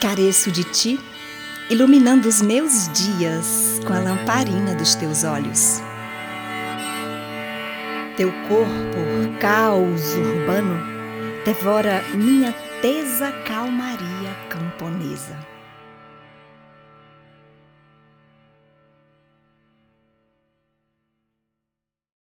Careço de ti, iluminando os meus dias com a lamparina dos teus olhos. Teu corpo, caos urbano, devora minha tesa calmaria camponesa.